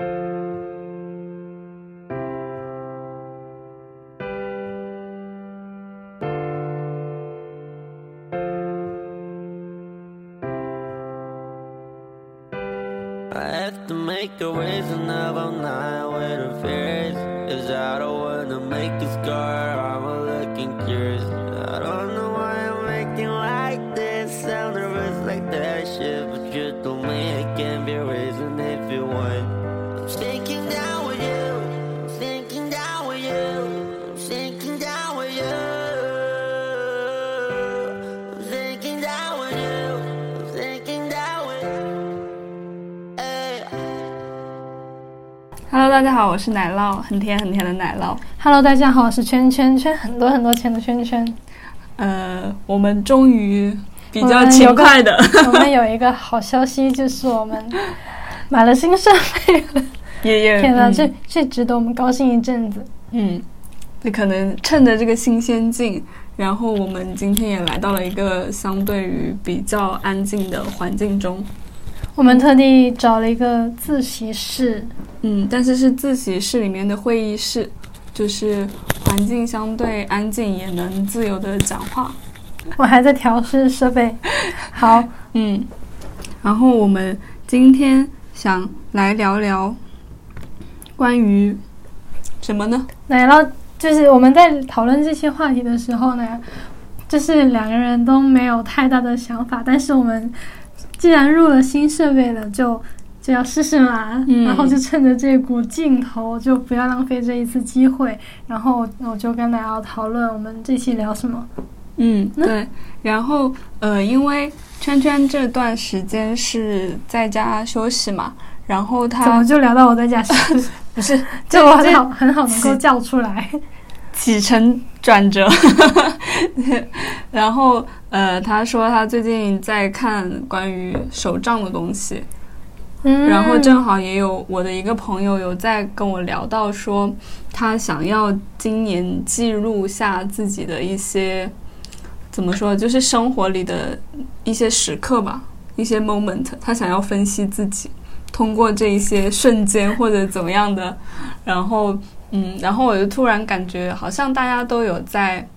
I have to make a reason of all night where the fear is. Is I don't wanna make a scar, I'm a looking curious. 大家好，我是奶酪，很甜很甜的奶酪。Hello，大家好，我是圈圈圈很多很多钱的圈圈。呃，我们终于比较勤快的，我们有一个好消息，就是我们买了新设备了。也也天呐，嗯这这值得我们高兴一阵子。嗯，那可能趁着这个新鲜劲，然后我们今天也来到了一个相对于比较安静的环境中。我们特地找了一个自习室，嗯，但是是自习室里面的会议室，就是环境相对安静，也能自由的讲话。我还在调试设备。好，嗯，然后我们今天想来聊聊关于什么呢？奶酪就是我们在讨论这些话题的时候呢，就是两个人都没有太大的想法，但是我们既然入了新设备了，就就要试试嘛。嗯然后就趁着这股劲头，就不要浪费这一次机会。然后我就跟大家讨论我们这期聊什么。嗯，对。然后呃，因为圈圈这段时间是在家休息嘛，然后怎么就聊到我在家休息？不是 就我很好很好能够叫出来。起承转折，然后呃，他说他最近在看关于手账的东西，嗯，然后正好也有我的一个朋友有在跟我聊到说，他想要今年记录下自己的一些怎么说，就是生活里的一些时刻吧，一些 moment，他想要分析自己，通过这一些瞬间或者怎么样的，然后嗯，然后我就突然感觉好像大家都有在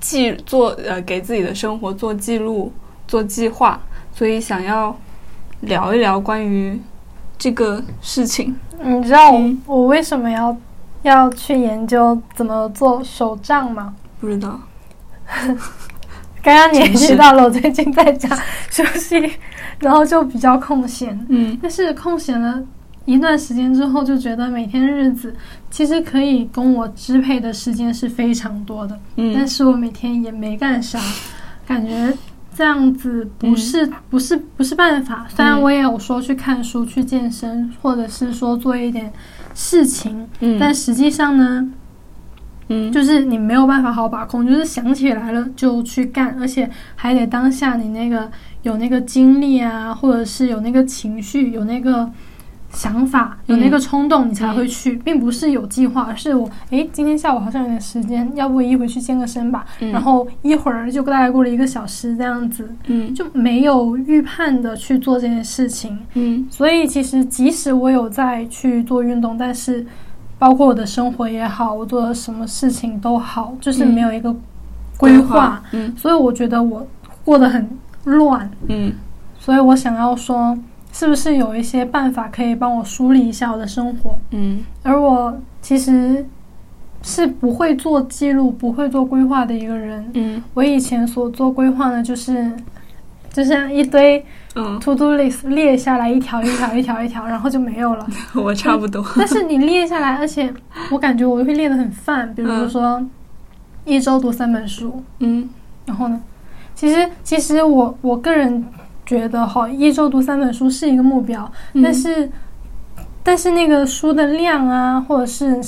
记做呃给自己的生活做记录、做计划，所以想要。聊一聊关于这个事情。你知道我、嗯我为什么要要去研究怎么做手账吗？不知道，刚刚你也真是提到了，我最近在家 休息，然后就比较空闲。嗯但是空闲了一段时间之后，就觉得每天日子其实可以供我支配的时间是非常多的，但嗯是我每天也没干啥，感觉这样子不是、不是不是办法。虽然嗯我也有说去看书、去健身，或者是说做一点事情，嗯，但实际上呢，嗯。就是你没有办法好好把控，就是想起来了就去干，而且还得当下你那个有那个精力啊，或者是有那个情绪，有那个想法，有那个冲动，你才会去，并不是有计划，而是我诶，今天下午好像有点时间，要不一会去健个身吧，嗯。然后一会儿就大概过了一个小时这样子，嗯。就没有预判的去做这件事情，嗯。所以其实即使我有在去做运动，但是包括我的生活也好，我做的什么事情都好，就是没有一个规划，，嗯。所以我觉得我过得很乱。嗯。所以我想要说，是不是有一些办法可以帮我梳理一下我的生活？嗯而我其实是不会做记录、不会做规划的一个人。嗯我以前所做规划呢，就是就像一堆嗯，to do list 列下来，一条一条一条一条，然后就没有了。我差不多。但是你列下来，而且我感觉我会列的很泛，比如说一周读三本书，嗯然后呢，其实其实我我个人觉得哈，一周读三本书是一个目标，嗯但是但是那个书的量啊，或者是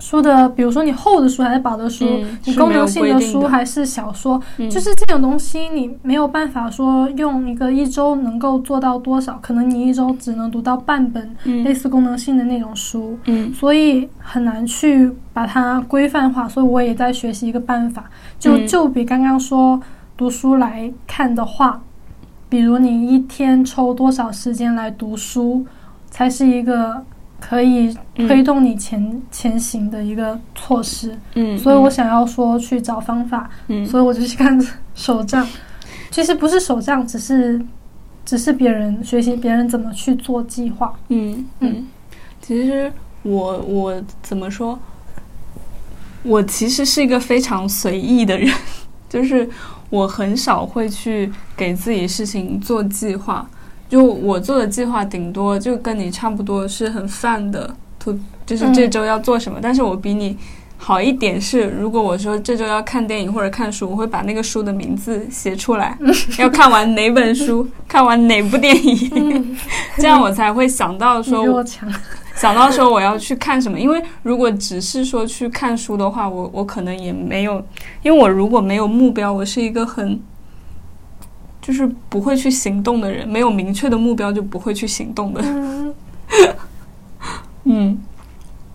书的，比如说你厚的书还是薄的书，嗯你功能性的书还是小说，嗯就是这种东西你没有办法说用一个一周能够做到多少，可能你一周只能读到半本类嗯似功能性的那种书。嗯所以很难去把它规范化，所以我也在学习一个办法。就嗯就比刚刚说读书来看的话，比如你一天抽多少时间来读书，才是一个可以推动你前、前行的一个措施。嗯，所以我想要说去找方法，嗯所以我就去看手账。其实不是手账，只是只是别人学习别人怎么去做计划。嗯嗯，其实我我怎么说？我其实是一个非常随意的人，就是我很少会去给自己事情做计划。就我做的计划，顶多就跟你差不多，是很泛的，图就是这周要做什么。但是我比你好一点是，如果我说这周要看电影或者看书，我会把那个书的名字写出来，要看完哪本书，看完哪部电影，这样我才会想到说我强。想到说我要去看什么，因为如果只是说去看书的话，我我可能也没有，因为我如果没有目标，我是一个很就是不会去行动的人，没有明确的目标就不会去行动的。嗯。嗯。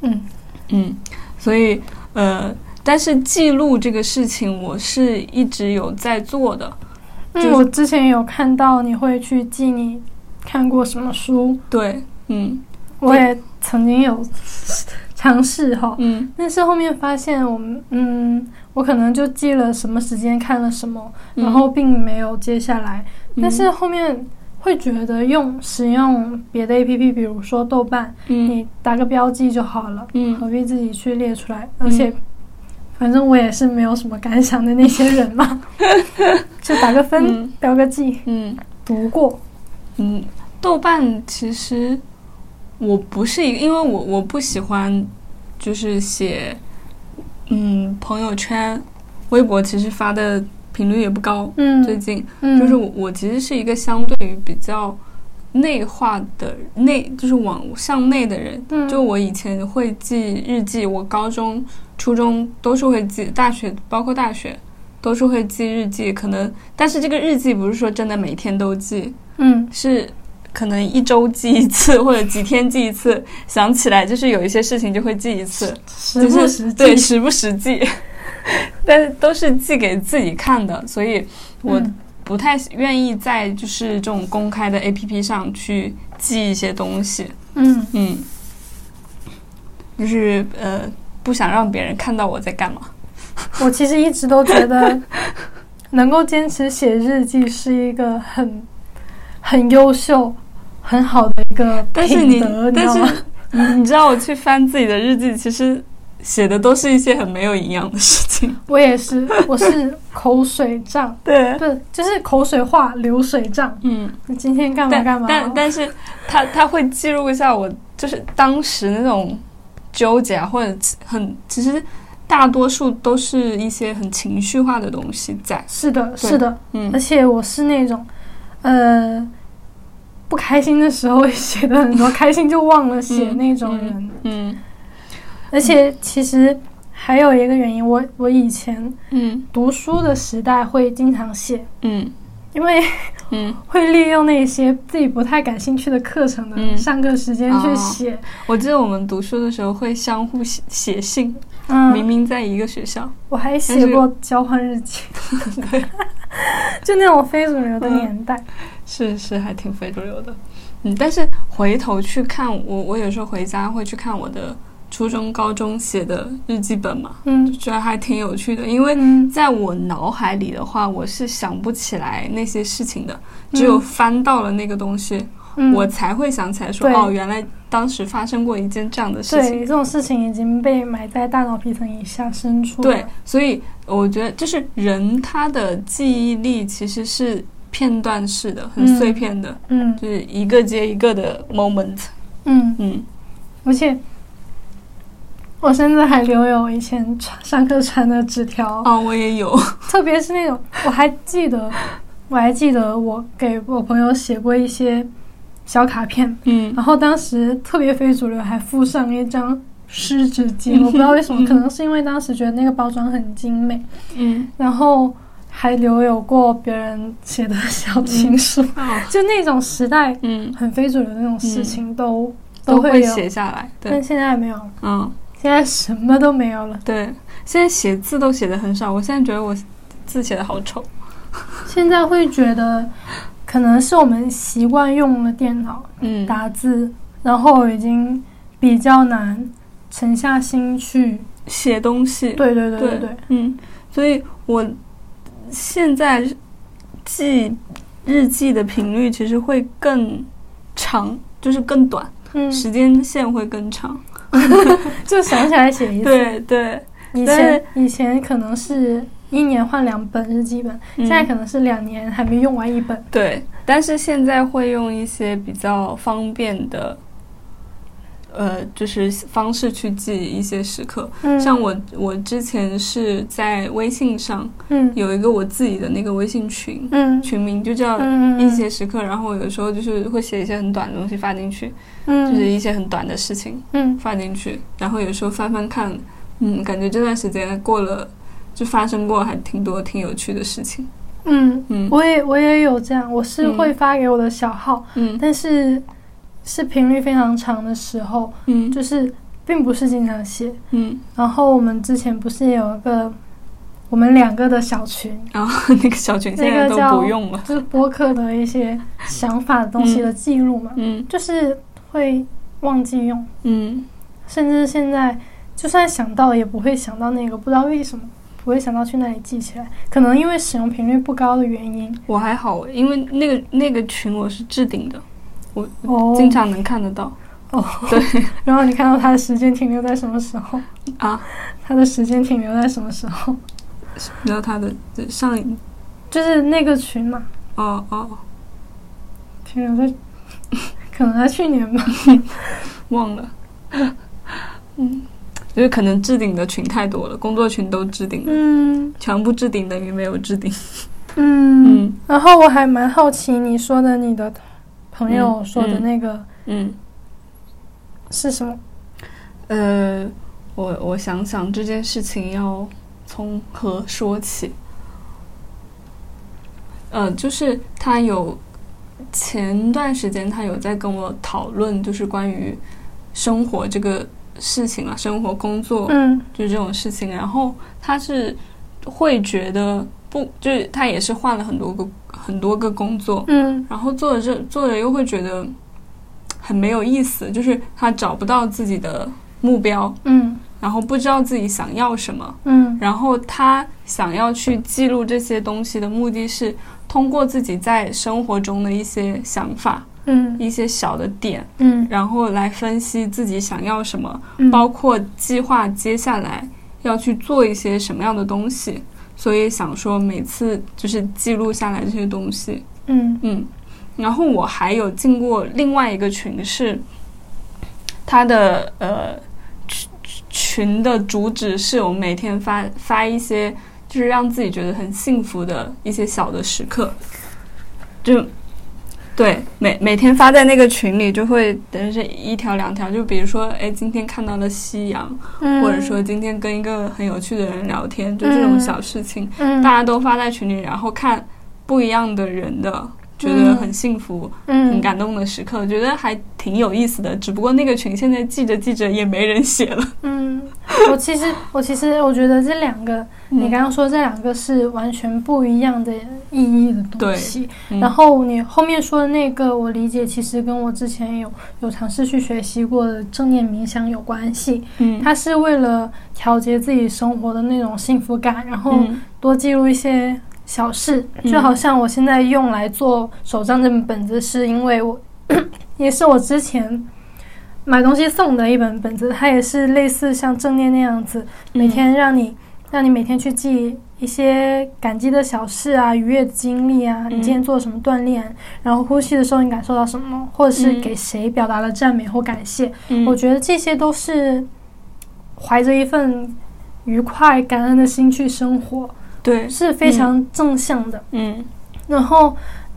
嗯。嗯，所以呃，但是记录这个事情，我是一直有在做的。就是嗯，我之前有看到你会去记你看过什么书，对，嗯。我也曾经有尝试哈，嗯。但是后面发现我们嗯，我可能就记了什么时间看了什么，嗯。然后并没有接下来。嗯。但是后面会觉得用使用别的 A P P，比如说豆瓣，嗯。你打个标记就好了，嗯。何必自己去列出来？而且，反正我也是没有什么感想的那些人嘛，就打个分，嗯。标个记，嗯。读过。嗯，豆瓣其实我不是一个，因为我我不喜欢就是写嗯朋友圈、微博，其实发的频率也不高。嗯，最近嗯就是我我其实是一个相对于比较内化的内，就是往向内的人。嗯就我以前会记日记，我高中、初中都是会记，大学包括大学都是会记日记。可能，但是这个日记不是说真的每天都记，嗯是可能一周记一次，或者几天记一次。想起来就是有一些事情就会记一次，时不时记。对时不时记，但是都是记给自己看的，所以我嗯。不太愿意在就是这种公开的 A P P 上去记一些东西，嗯。嗯，就是呃不想让别人看到我在干嘛。我其实一直都觉得，能够坚持写日记是一个很很优秀、很好的一个但是你但？是你你知道我去翻自己的日记，其实写的都是一些很没有营养的事情。我也是，我是口水账，对，不是就是口水话、流水账。嗯。你今天干嘛但干嘛？但但是他他会记录一下我就是当时那种纠结啊，或者很其实大多数都是一些很情绪化的东西在。是的，是的，嗯而且我是那种，呃，不开心的时候写的很多，开心就忘了写嗯那种人。嗯。而且其实还有一个原因，我我以前嗯。读书的时代会经常写，嗯。因为嗯，会利用那些自己不太感兴趣的课程的嗯。上课时间去写。我记得我们读书的时候会相互写写信，嗯，明明在一个学校。我还写过交换日记，就那种非主流的年代。是是，还挺非主流的。嗯，但是回头去看我，我有时候回家会去看我的初中、高中写的日记本嘛，嗯觉得还挺有趣的。因为嗯在我脑海里的话，我是想不起来那些事情的，只有翻到了那个东西，嗯，我才会想起来说，对哦，原来当时发生过一件这样的事情对情。这种事情已经被埋在大脑皮层以下深处。对，所以我觉得就是人他的记忆力其实是片段式的，很嗯。碎片的，嗯。就是一个接一个的 moment。嗯，嗯。而且我甚至还留有以前传上课传的纸条，啊，我也有。特别是那种我还记得，我还记得我给我朋友写过一些小卡片，嗯。然后当时特别非主流，还附上一张湿纸巾，嗯 我不知道为什么，嗯可能是因为当时觉得那个包装很精美，嗯。然后还留有过别人写的小情书，哦。就那种时代嗯，很非主流的那种事情都、都会写下来。对。但，现在没有了，嗯，现在什么都没有了。对。现在写字都写的很少，我现在觉得我字写的好丑。现在会觉得，可能是我们习惯用了电脑嗯。打字，然后已经比较难沉下心去。写东西，对对对对对。对，嗯，所以我现在记日记的频率其实会更长，就是更短，嗯，时间线会更长。就想起来写一次。对对，以前以前可能是一年换两本日记本，嗯现在可能是两年还没用完一本。对，但是现在会用一些比较方便的。呃，就是方式去记一些时刻，嗯，像我，我之前是在微信上嗯。有一个我自己的那个微信群，嗯。群名就叫嗯一些时刻，然后有时候就是会写一些很短的东西发进去，嗯。就是一些很短的事情嗯。发进去，然后有时候翻翻看，嗯，感觉这段时间过了，就发生过还挺多挺有趣的事情，嗯，嗯。我也我也有这样，我是嗯。会发给我的小号，嗯。但是是频率非常长的时候，嗯。就是并不是经常写。嗯，然后我们之前不是也有一个我们两个的小群，然后 那个小群现在都那个叫不用了，就是播客的一些想法的东西的记录嘛，嗯。就是会忘记用，嗯。甚至现在就算想到也不会想到那个，不知道为什么不会想到去那里记起来，可能因为使用频率不高的原因。我还好，因为那个那个群我是置顶的，我哦，经常能看得到。哦，对。然后你看到他的时间停留在什么时候？啊，他的时间停留在什么时候？然后他的上一就是那个群嘛，哦哦。停留在 可能在去年吧。忘了，嗯，就是可能置顶的群太多了，工作群都置顶了，嗯。全部置顶等于没有置顶。嗯。嗯。然后我还蛮好奇你说的你的朋友说的那个嗯，是什么？呃，我我想想这件事情要从何说起。呃，就是他有前段时间他有在跟我讨论，就是关于生活这个事情啊，生活工作，嗯就这种事情，然后他是会觉得不，就是他也是换了很多个很多个工作，嗯。然后做着这做着又会觉得很没有意思，就是他找不到自己的目标，嗯。然后不知道自己想要什么，嗯。然后他想要去记录这些东西的目的是通过自己在生活中的一些想法、嗯。一些小的点，嗯。然后来分析自己想要什么，嗯，包括计划接下来要去做一些什么样的东西，所以想说每次就是记录下来这些东西，嗯。嗯，然后我还有进过另外一个群是，他的呃群群的主旨是我每天发发一些就是让自己觉得很幸福的一些小的时刻，就对每每天发在那个群里就会等于是一条两条，就比如说哎今天看到了夕阳，嗯，或者说今天跟一个很有趣的人聊天，就这种小事情。嗯大家都发在群里，然后看不一样的人的，觉得很幸福、嗯很感动的时刻，觉得还挺有意思的。只不过那个群现在记着记着也没人写了。嗯，我其实我其实我觉得这两个，你刚刚说这两个是完全不一样的意义的东西。嗯然后你后面说的那个，我理解其实跟我之前有有尝试去学习过的正念冥想有关系。嗯，它是为了调节自己生活的那种幸福感，然后嗯多记录一些小事，嗯就好像我现在用来做手账这本本子，是因为我 也是我之前买东西送的一本本子，它也是类似像正念那样子，每天让你让你每天去记一些感激的小事啊，愉悦的经历啊，你今天做了什么锻炼，然后呼吸的时候你感受到什么，或者是嗯给谁表达了赞美或感谢，嗯。我觉得这些都是怀着一份愉快、感恩的心去生活，对，是非常正向的。嗯。然后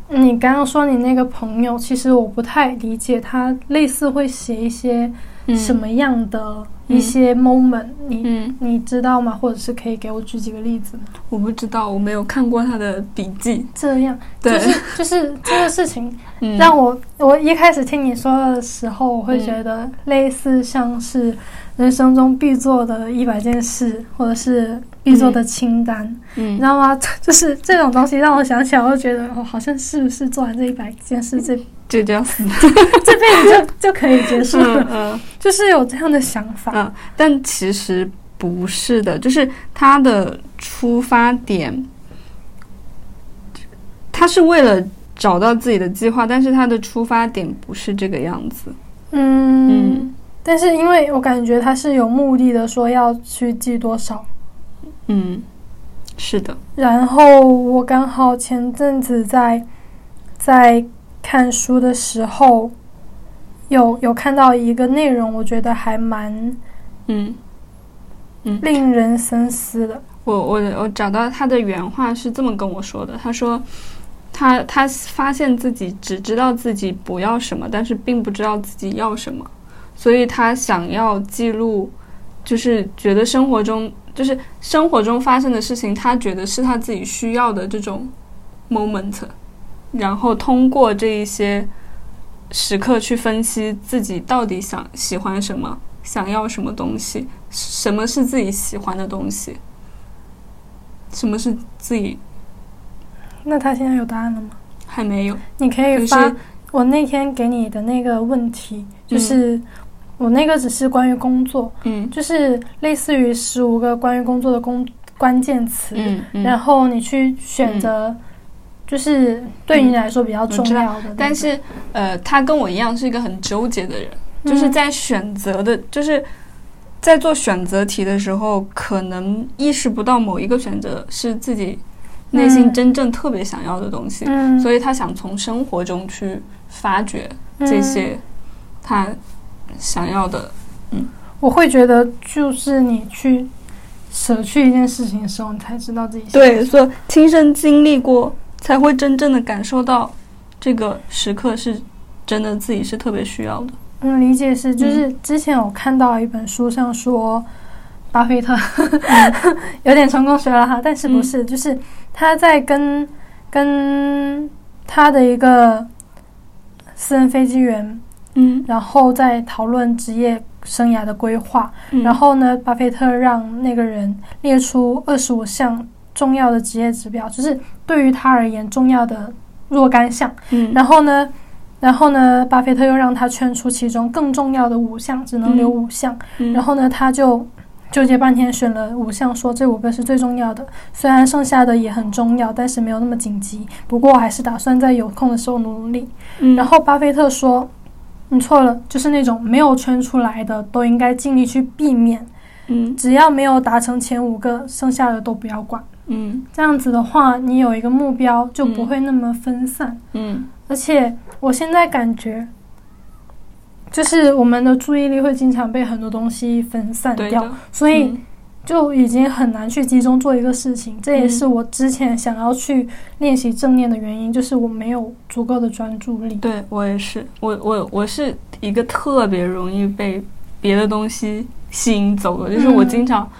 你刚刚说你那个朋友，其实我不太理解，他类似会写一些嗯什么样的一些 moment，、你嗯，你知道吗？或者是可以给我举几个例子吗？我不知道，我没有看过他的笔记。这样就，是就是这个事情 嗯让我我一开始听你说的时候，我会觉得类似像是人生中必做的一百件事，或者是必做的清单，嗯你嗯知道吗？就是这种东西让我想起来，我就觉得哦，好像是不是做完这一百件事，这就这样死。这辈子就就可以结束了，嗯就是有这样的想法。嗯，但其实不是的，就是他的出发点，他是为了找到自己的计划，但是他的出发点不是这个样子。嗯嗯但是因为我感觉他是有目的的，说要去记多少。嗯，是的，然后我刚好前阵子在在看书的时候，有有看到一个内容，我觉得还蛮嗯。令人深思的。我我我找到他的原话是这么跟我说的，他说他他发现自己只知道自己不要什么，但是并不知道自己要什么，所以他想要记录，就是觉得生活中就是生活中发生的事情，他觉得是他自己需要的这种 moment，然后通过这一些时刻去分析自己到底想喜欢什么，想要什么东西，什么是自己喜欢的东西。什么是自己那他现在有答案了吗？还没有？你可以发是我那天给你的那个问题，就是、我那个只是关于工作，嗯。就是类似于十五个关于工作的工关键词，嗯嗯。然后你去选择，就是对你来说比较重要的那个、但是呃，他跟我一样是一个很纠结的人，嗯。就是在选择的，就是在做选择题的时候，可能意识不到某一个选择是自己内心嗯真正特别想要的东西，嗯，所以他想从生活中去发掘这些他想要的。嗯我会觉得，就是你去舍去一件事情的时候，你才知道自己对，所以亲身经历过，才会真正的感受到这个时刻是真的自己是特别需要的。嗯，理解是，就是之前我看到一本书上说，巴菲特 有点成功学了哈，但是不是，就是他在跟跟他的一个私人飞机员，嗯，然后在讨论职业生涯的规划。嗯然后呢，巴菲特让那个人列出二十五项重要的职业指标，就是对于他而言重要的若干项。嗯，然后呢，然后呢，巴菲特又让他圈出其中更重要的五项，只能留五项。嗯然后呢，他就纠结半天，选了五项，说这五个是最重要的。虽然剩下的也很重要，但是没有那么紧急。不过我还是打算在有空的时候努努力。嗯然后巴菲特说：“你错了，就是那种没有圈出来的，都应该尽力去避免。嗯只要没有达成前五个，剩下的都不要管。嗯这样子的话，你有一个目标，就不会那么分散。嗯而且我现在感觉，就是我们的注意力会经常被很多东西分散掉，所以嗯就已经很难去集中做一个事情。这也是我之前想要去练习正念的原因，就是我没有足够的专注力。对我也是，我我我是一个特别容易被别的东西吸引走的，就是我嗯经常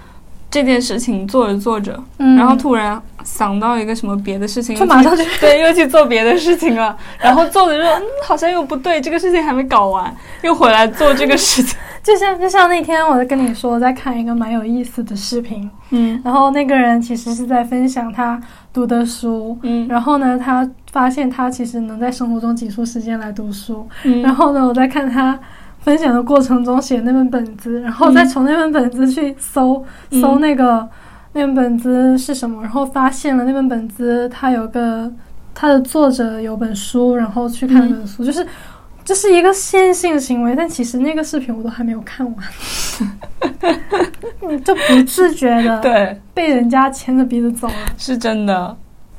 这件事情做着做着，嗯，然后突然想到一个什么别的事情，就马上就 对，又去做别的事情了，然后做着说，嗯，好像又不对，这个事情还没搞完，又回来做这个事情，就像就像那天我在跟你说，我在看一个蛮有意思的视频，嗯。然后那个人其实是在分享他读的书，嗯。然后呢，他发现他其实能在生活中挤出时间来读书，嗯，然后呢，我在看他分享的过程中写那本本子，然后再从那本本子去搜、嗯。搜那个那本本子是什么，然后发现了那本本子它有个它的作者有本书，然后去看那本书，就是这是一个线性行为，但其实那个视频我都还没有看完，你 就不自觉的对。被人家牵着鼻子走了。是真的，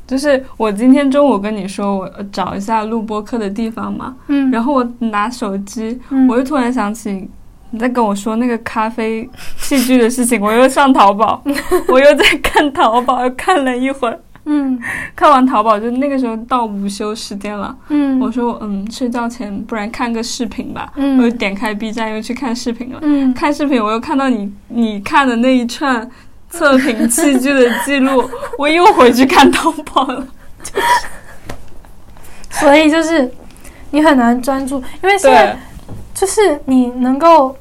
就是我今天中午跟你说我找一下录播课的地方嘛，嗯，然后我拿手机，嗯我又突然想起你在跟我说那个咖啡器具的事情，我又上淘宝，我又在看淘宝，又看了一会儿，嗯。看完淘宝就那个时候到午休时间了，嗯，我说嗯睡觉前不然看个视频吧，嗯。我就点开 B 站又去看视频了，嗯。看视频我又看到你你看的那一串测评器具的记录，我又回去看淘宝了。就 是所以就是你很难专注，因为现在就是你能够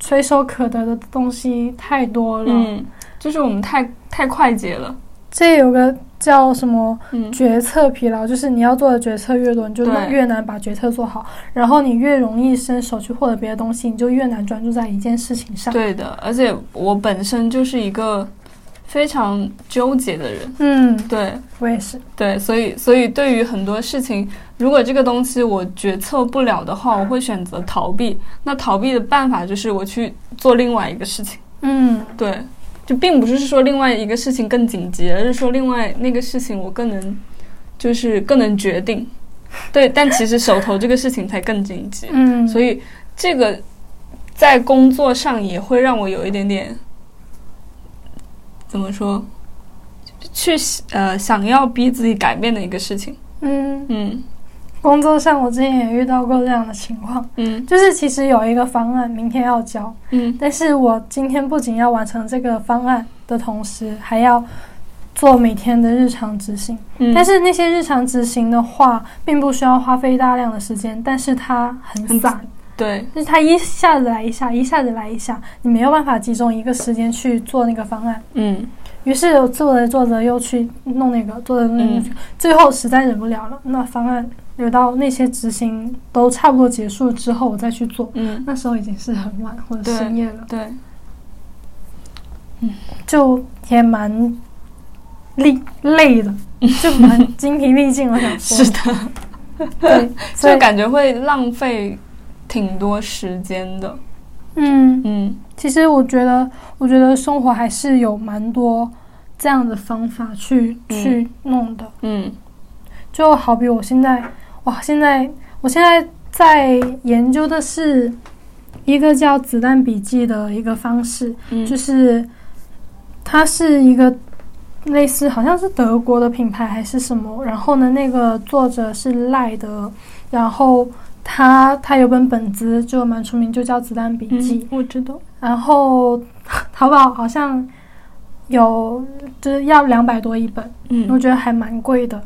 随手可得的东西太多了。嗯，就是我们太太快捷了。这有个叫什么嗯决策疲劳，就是你要做的决策越多，你就越难把决策做好，然后你越容易伸手去获得别的东西，你就越难专注在一件事情上。对的，而且我本身就是一个非常纠结的人。嗯，对我也是。对，所以所以对于很多事情，如果这个东西我决策不了的话，我会选择逃避。那逃避的办法就是我去做另外一个事情。嗯对，就并不是说另外一个事情更紧急，而是说另外那个事情我更能，就是更能决定。对，但其实手头这个事情才更紧急，嗯，所以这个在工作上也会让我有一点点，怎么说，去呃想要逼自己改变的一个事情。嗯，嗯工作上我之前也遇到过这样的情况，嗯。就是其实有一个方案明天要交，嗯。但是我今天不仅要完成这个方案的同时，还要做每天的日常执行。嗯，但是那些日常执行的话，并不需要花费大量的时间，但是它很很散，对，就是它一下子来一下，一下子来一下，你没有办法集中一个时间去做那个方案。嗯。于是我做着做着又去弄那个，做着弄那个，嗯。最后实在忍不了了，那方案留到那些执行都差不多结束之后，我再去做。嗯，那时候已经是很晚或者深夜了，对，嗯就也蛮累累的，就蛮 精疲力尽。我想说，是的，对，所以就感觉会浪费挺多时间的。嗯，嗯其实我觉得，我觉得生活还是有蛮多这样的方法去、嗯去弄的。嗯就好比我现在，哇，现在我现在在研究的是一个叫“子弹笔记”的一个方式，嗯，就是它是一个类似好像是德国的品牌还是什么，然后呢，那个作者是赖德，然后他他有本本子就蛮出名，就叫《子弹笔记》嗯，我知道。然后淘宝好像有就是要两百多一本，我嗯觉得还蛮贵的。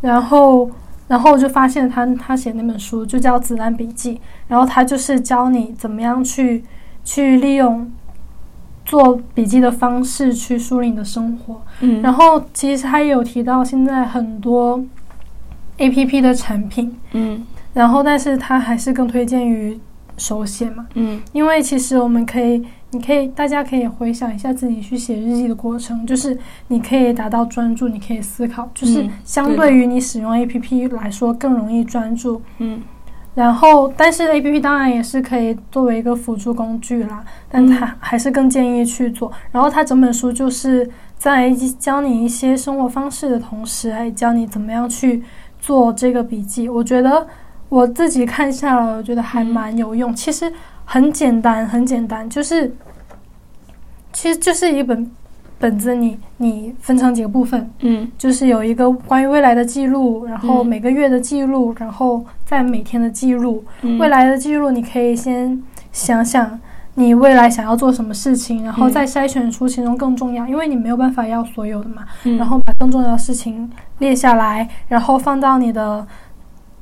然后，然后我就发现他他写那本书就叫《子弹笔记》，然后他就是教你怎么样去去利用做笔记的方式去梳理你的生活。嗯，然后其实他也有提到现在很多 A P P 的产品，嗯。然后但是他还是更推荐于手写嘛，嗯。因为其实我们可以，你可以，大家可以回想一下自己去写日记的过程，就是你可以达到专注，你可以思考，就是嗯相对于你使用 A P P 来说更容易专注。嗯然后，但是 A P P 当然也是可以作为一个辅助工具啦，但它还是更建议去做。然后，它整本书就是在教你一些生活方式的同时，还教你怎么样去做这个笔记。我觉得我自己看下来，我觉得还蛮有用。其实很简单，很简单，就是其实就是一本本子你，你分成几个部分，嗯就是有一个关于未来的记录，然后嗯每个月的记录，然后在每天的记录。嗯，未来的记录，你可以先想想你未来想要做什么事情，然后嗯再筛选出其中更重要，因为你没有办法要所有的嘛。嗯然后把更重要的事情列下来，然后放到你的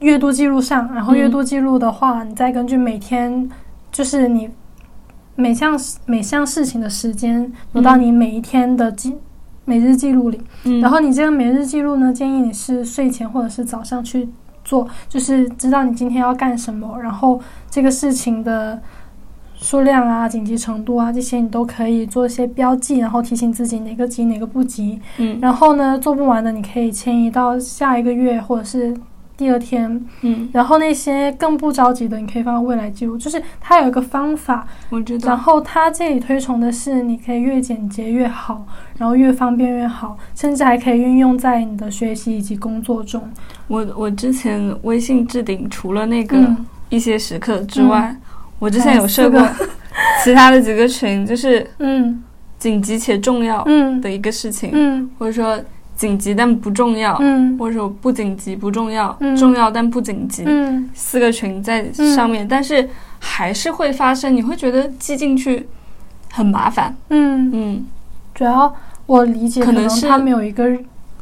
阅读记录上。然后嗯阅读记录的话，你再根据每天就是你每项每项事情的时间挪到你每一天的记。每日记录里，嗯然后你这个每日记录呢，建议你是睡前或者是早上去做，就是知道你今天要干什么，然后这个事情的数量啊、紧急程度啊这些你都可以做一些标记，然后提醒自己哪个急哪个不急。嗯然后呢，做不完的你可以迁移到下一个月或者是第二天。嗯，然后那些更不着急的，你可以放到未来记录，就是它有一个方法，我知道。然后它这里推崇的是，你可以越简洁越好，然后越方便越好，甚至还可以运用在你的学习以及工作中。我我之前微信置顶除了那个嗯。一些时刻之外，我之前有有设过 其他的几个群，就是嗯。紧急且重要嗯。的一个事情，嗯。或者说紧急但不重要，嗯。或者说不紧急不重要，嗯。重要但不紧急，嗯。四个群在上面，但是还是会发生，你会觉得记进去很麻烦，嗯，嗯。主要我理解，可可能是他们有一个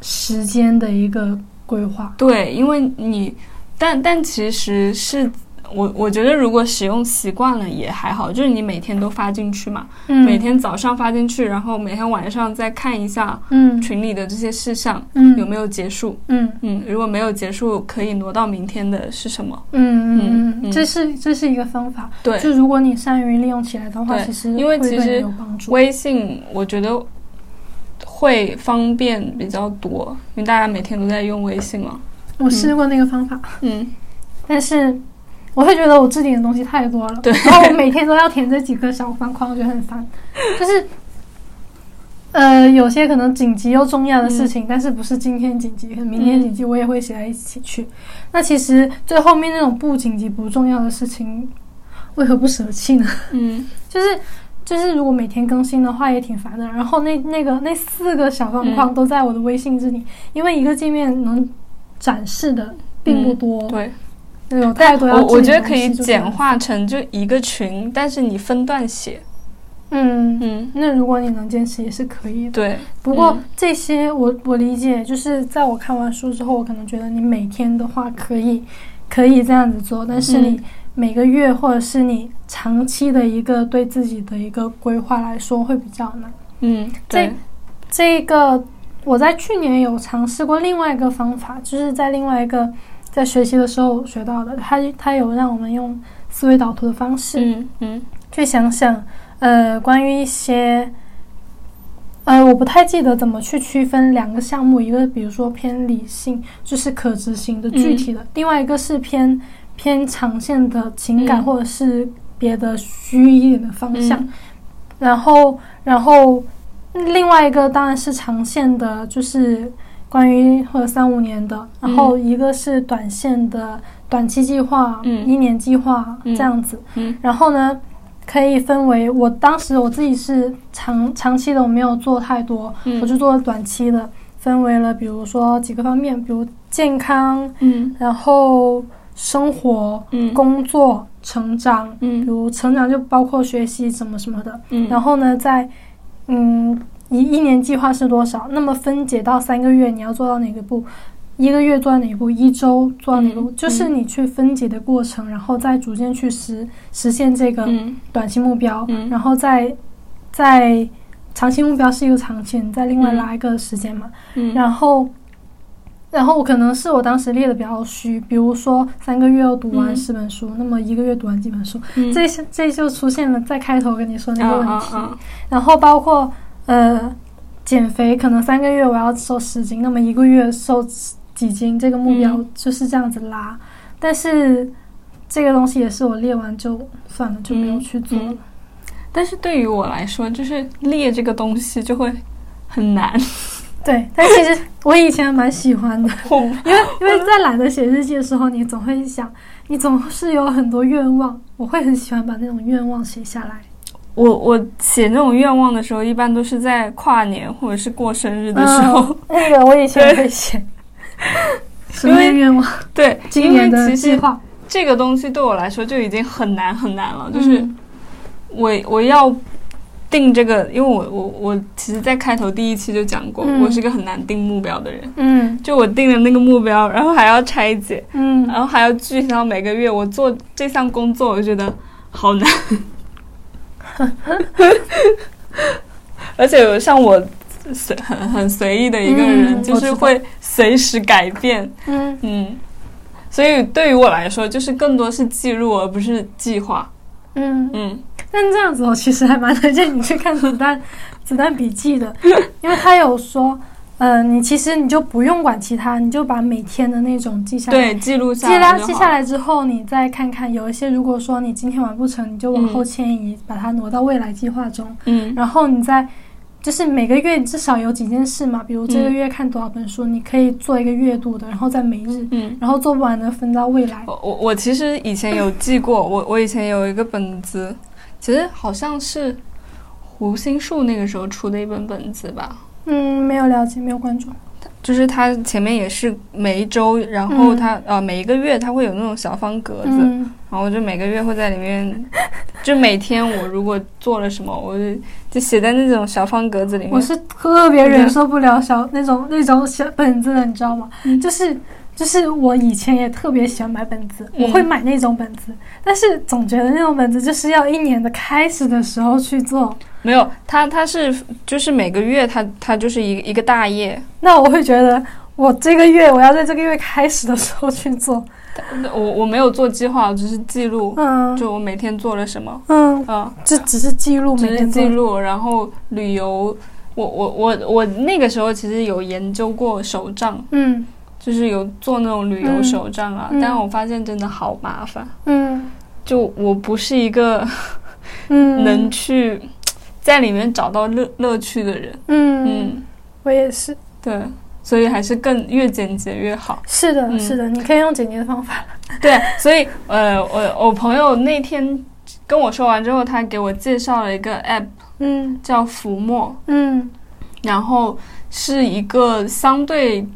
时间的一个规划。对，因为你但但其实是我我觉得如果使用习惯了也还好，就是你每天都发进去嘛，嗯，每天早上发进去，然后每天晚上再看一下嗯群里的这些事项嗯有没有结束。嗯嗯，如果没有结束，可以挪到明天的是什么？嗯嗯这是这是一个方法。对，就如果你善于利用起来的话，其实因为其实。微信我觉得会方便比较多，因为大家每天都在用微信嘛。我试过那个方法，嗯，但是我会觉得我置顶的东西太多了，对然后我每天都要填这几个小方框，我觉得很烦。就是，呃，有些可能紧急又重要的事嗯情，但是不是今天紧急，可能明天紧急，我也会写在一起去。那其实最后面那种不紧急、不重要的事情，为何不舍弃呢？嗯就是 就是，如果每天更新的话也挺烦的。然后那那个那四个小方框都在我的微信置顶，因为一个界面能展示的并不多，对，有太多要我我觉得可以简化成就一个群，但是你分段写。嗯。嗯，那如果你能坚持也是可以的。对，不过嗯这些我我理解，就是在我看完书之后，我可能觉得你每天的话可以可以这样子做，但是你嗯每个月或者是你长期的一个对自己的一个规划来说会比较难。嗯，这对，这个我在去年有尝试过另外一个方法，就是在另外一个在学习的时候学到的，它它有让我们用思维导图的方式，嗯嗯。去想想，呃，关于一些，呃，我不太记得怎么去区分两个项目，一个比如说偏理性，就是可执行的具体的，另外一个是偏偏长线的情感、嗯或者是别的虚一点的方向，嗯。然后然后另外一个当然是长线的，就是关于或者三五年的，然后一个是短线的短期计划、嗯。一年计划嗯。这样子。嗯。然后呢，可以分为我当时我自己是长长期的，我没有做太多，嗯。我就做了短期的，分为了比如说几个方面，比如健康，嗯。然后生活、嗯。工作、成长，比嗯如成长就包括学习什么什么的。嗯，然后呢，在嗯一一年计划是多少？那么分解到三个月，你要做到哪个步？一个月做到哪一步？一周做到哪个步？嗯就是你去分解的过程，然后再逐渐去实实现这个嗯短期目标，嗯然后再再长期目标是一个长期，你再另外嗯拉一个时间嘛。嗯然后，然后可能是我当时列的比较虚，比如说三个月要读完嗯十本书，那么一个月读完几本书，嗯这些这就出现了在开头跟你说那个问题。然后包括呃减肥，可能三个月我要瘦十斤，那么一个月瘦几斤，这个目标嗯就是这样子拉。但是这个东西也是我列完就算了，就没有去做了。嗯但是对于我来说，就是列这个东西就会很难。对，但其实我以前蛮喜欢的，因为因为在懒得写日记的时候，你总会想，你总是有很多愿望，我会很喜欢把那种愿望写下来。我我写那种愿望的时候，一般都是在跨年或者是过生日的时候。嗯 那个我以前会写，什么愿望？对，今年的其实计划。这个东西对我来说就已经很难很难了，就是嗯我我要定这个，因为我我我其实，在开头第一期就讲过，嗯我是一个很难定目标的人。嗯就我定了那个目标，然后还要拆解，嗯然后还要具体到每个月我做这项工作，我就觉得好难。而且像我随很很随意的一个人，嗯就是会随时改变，嗯。嗯，所以对于我来说，就是更多是记录，而不是计划，嗯。嗯。但这样子，我其实还蛮推荐你去看子弹 子弹笔记的，因为他有说，呃，你其实你就不用管其他，你就把每天的那种记下来。对，记录记下来就好啦记下来之后，你再看看，有一些如果说你今天完不成，你就往后迁移，把它挪到未来计划中。嗯然后你再就是每个月至少有几件事嘛，比如这个嗯月看多少本书，你可以做一个月度的，然后再每日，嗯。然后做不完的分到未来。我我我其实以前有记过，我我以前有一个本子，其实好像是胡心树那个时候出的一本本子吧，嗯，没有了解，没有关注。就是它前面也是每一周，然后嗯它、呃每一个月它会有那种小方格子，嗯然后我就每个月会在里面，就每天我如果做了什么，我就就写在那种小方格子里面。我是特别忍受不了小那种那种小本子的，你知道吗？嗯就是就是我以前也特别喜欢买本子，嗯。我会买那种本子，但是总觉得那种本子就是要一年的开始的时候去做，没有，它它是就是每个月它它就是一个一个大业，那我会觉得我这个月我要在这个月开始的时候去做，我我没有做计划，我只是记录，嗯。就我每天做了什么，嗯，嗯，这只是记录每天记，录，然后旅游。我我我我那个时候其实有研究过手账，嗯就是有做那种旅游嗯手账啊，嗯。但我发现真的好麻烦。嗯。就我不是一个嗯，能去在里面找到乐乐趣的人，嗯。嗯，我也是，对，所以还是更越简洁越好。是的，嗯。是的，你可以用简洁的方法，对，所以呃，我我朋友那天跟我说完之后，他给我介绍了一个 app 嗯。叫浮墨，嗯。然后是一个相对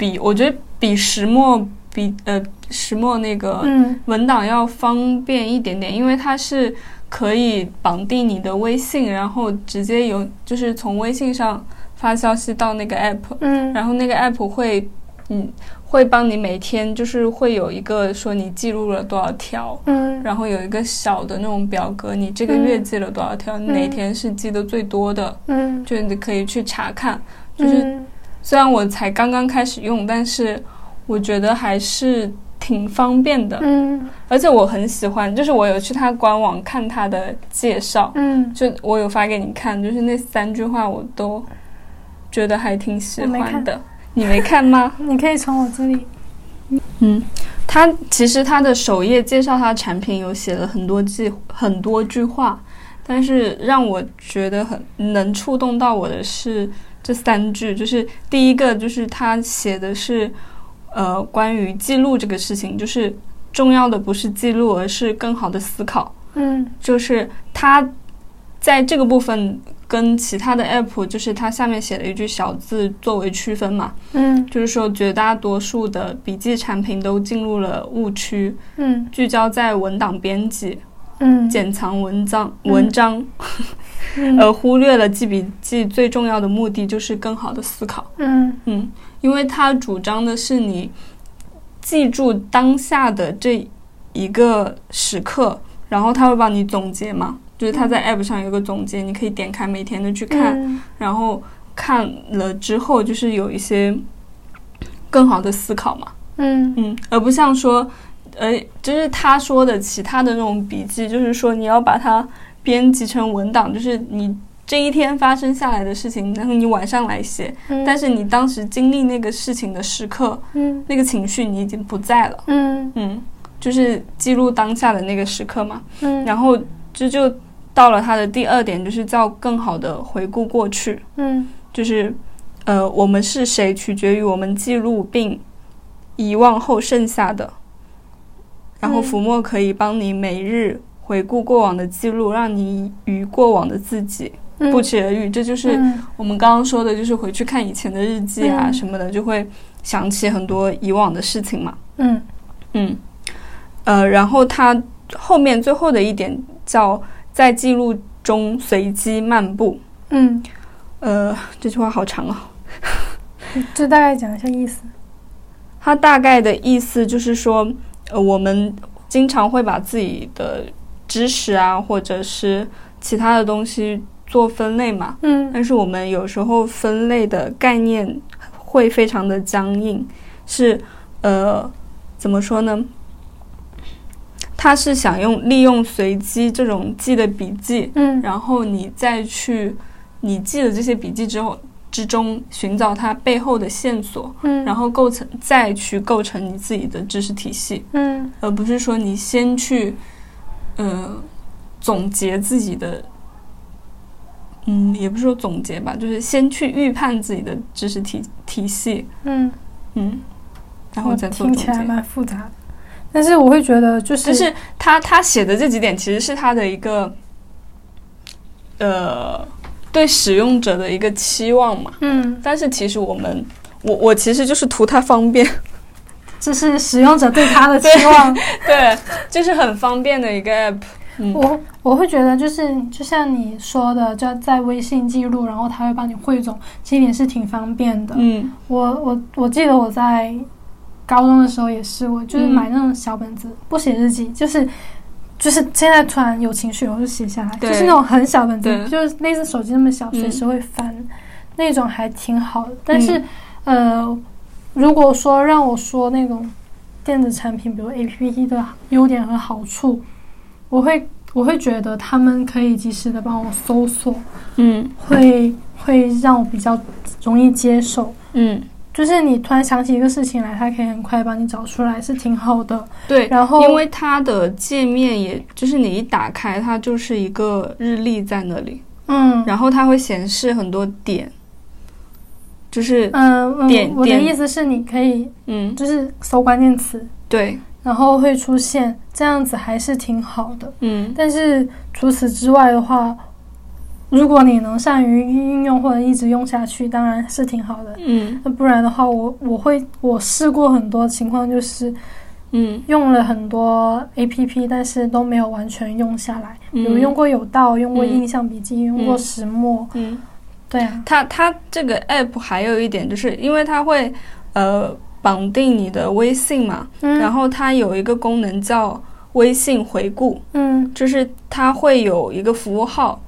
比我觉得比石墨比呃石墨那个嗯文档要方便一点点，因为它是可以绑定你的微信，然后直接有就是从微信上发消息到那个 app，嗯然后那个 app 会嗯会帮你每天就是会有一个说你记录了多少条。嗯然后有一个小的那种表格，你这个月嗯记了多少条，你哪天是记得最多的，嗯，就你可以去查看。就是嗯虽然我才刚刚开始用，但是我觉得还是挺方便的。嗯而且我很喜欢，就是我有去他官网看他的介绍，嗯就我有发给你看，就是那三句话我都觉得还挺喜欢的。你没看吗？你可以从我这里，嗯，他其实他的首页介绍他的产品有写了很多句很多句话，但是让我觉得很能触动到我的是这三句，就是第一个就是他写的是呃关于记录这个事情，就是重要的不是记录，而是更好的思考。嗯。就是他在这个部分跟其他的 app，就是他下面写了一句小字作为区分嘛，嗯。就是说绝大多数的笔记产品都进入了误区，嗯。聚焦在文档编辑、嗯，剪藏文章、嗯。文章，嗯。而 忽略了记笔记最重要的目的就是更好的思考。嗯。嗯，因为他主张的是你记住当下的这一个时刻，然后他会帮你总结嘛，就是他在 app 上有个总结，你可以点开每天的去看，嗯。然后看了之后就是有一些更好的思考嘛，嗯。嗯，而不像说，呃，就是他说的其他的那种笔记，就是说你要把它编辑成文档，就是你。这一天发生下来的事情，然后你晚上来写，嗯，但是你当时经历那个事情的时刻，嗯那个情绪你已经不在了，嗯嗯，就是记录当下的那个时刻嘛。嗯，然后这就到了他的第二点，就是叫更好的回顾过去，嗯就是呃，我们是谁取决于我们记录并遗忘后剩下的。然后嗯浮墨可以帮你每日回顾过往的记录，让你与过往的自己嗯不期而遇。这就是嗯我们刚刚说的，就是回去看以前的日记啊嗯什么的，就会想起很多以往的事情嘛。嗯嗯，呃，然后它后面最后的一点叫在记录中随机漫步。嗯，呃，这句话好长啊。就大概讲一下意思。它大概的意思就是说，呃，我们经常会把自己的知识啊，或者是其他的东西做分类嘛，嗯但是我们有时候分类的概念会非常的僵硬，是呃怎么说呢？他是想用利用随机这种记的笔记，嗯然后你再去你记了这些笔记之后之中寻找它背后的线索，嗯，然后构成再去构成你自己的知识体系，嗯而不是说你先去呃总结自己的。嗯，也不是说总结吧，就是先去预判自己的知识体体系，嗯，嗯，然后再做总结。听起来蛮复杂的，但是我会觉得就是就是他他写的这几点，其实是他的一个呃对使用者的一个期望嘛。嗯，但是其实我们，我我其实就是图它方便，这是使用者对它的期望。对，就是很方便的一个 app。嗯我我会觉得就是就像你说的，就在微信记录，然后它会帮你汇总，其实也是挺方便的。嗯我我我记得我在高中的时候也是，我就是嗯买那种小本子，不写日记，就是就是现在突然有情绪，我就写下来，就是那种很小本子，就是类似手机那么小，嗯随时会翻，那种还挺好的。但是、嗯。呃，如果说让我说那种电子产品，比如 A P P 的优点和好处，我会我会觉得他们可以及时的帮我搜索，嗯。会会让我比较容易接受。嗯，就是你突然想起一个事情来，它可以很快帮你找出来，是挺好的。对。然后因为它的界面也就是你一打开，它就是一个日历在那里，嗯然后它会显示很多点，就是嗯嗯点，我的意思是你可以嗯，就是搜关键词，对，然后会出现这样子，还是挺好的。嗯但是除此之外的话，如果你能善于运用或者一直用下去，当然是挺好的。嗯。那不然的话，我我会我试过很多情况，就是嗯。用了很多 A P P，但是都没有完全用下来。嗯。有用过有道，用过嗯印象笔记，用过嗯石墨，嗯。对啊，它它这个 app 还有一点，就是因为它会呃绑定你的微信嘛，嗯，然后它有一个功能叫微信回顾，嗯。就是它会有一个服务号，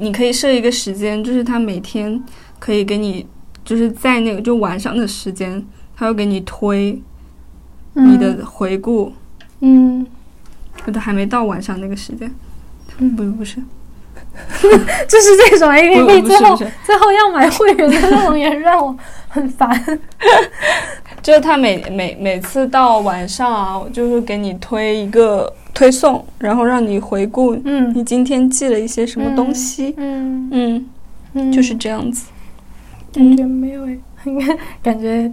你可以设一个时间，就是他每天可以给你，就是在那个就晚上的时间，他会给你推嗯你的回顾，嗯，可它还没到晚上那个时间，嗯。不不是，就是这种 A P P，最后最后要买会员的那种也让我很烦。就是他每每每次到晚上啊，就是给你推一个推送，然后让你回顾嗯你今天记了一些什么东西。嗯嗯，嗯，就是这样子。感觉没有诶，应 该感觉